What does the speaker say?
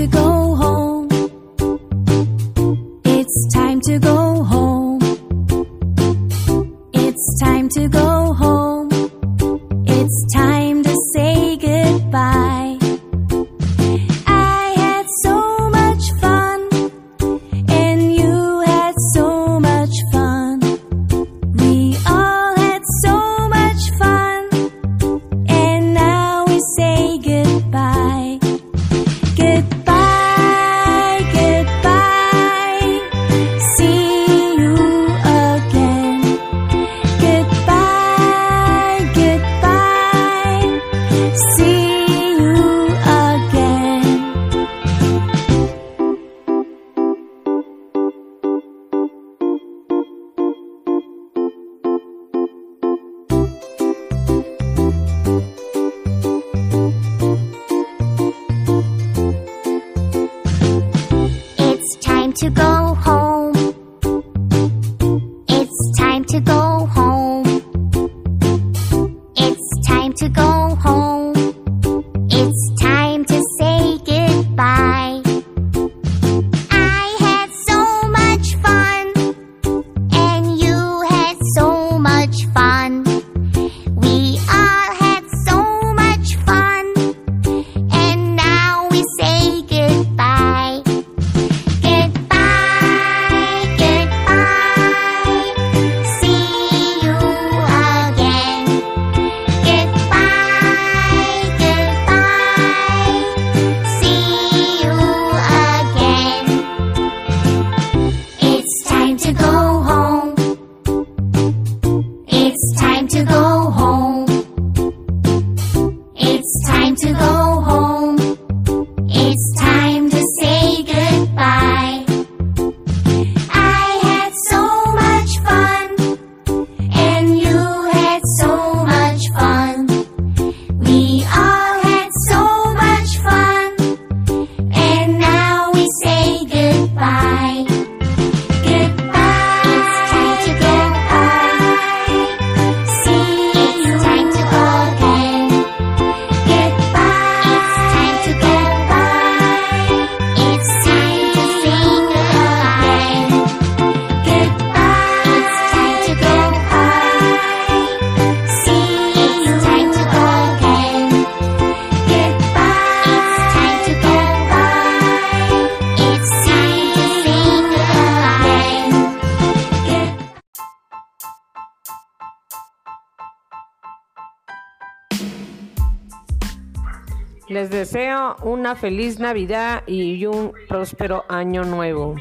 to go home. It's time to go home. It's time to go 去篝火。to go Les deseo una feliz Navidad y un próspero año nuevo.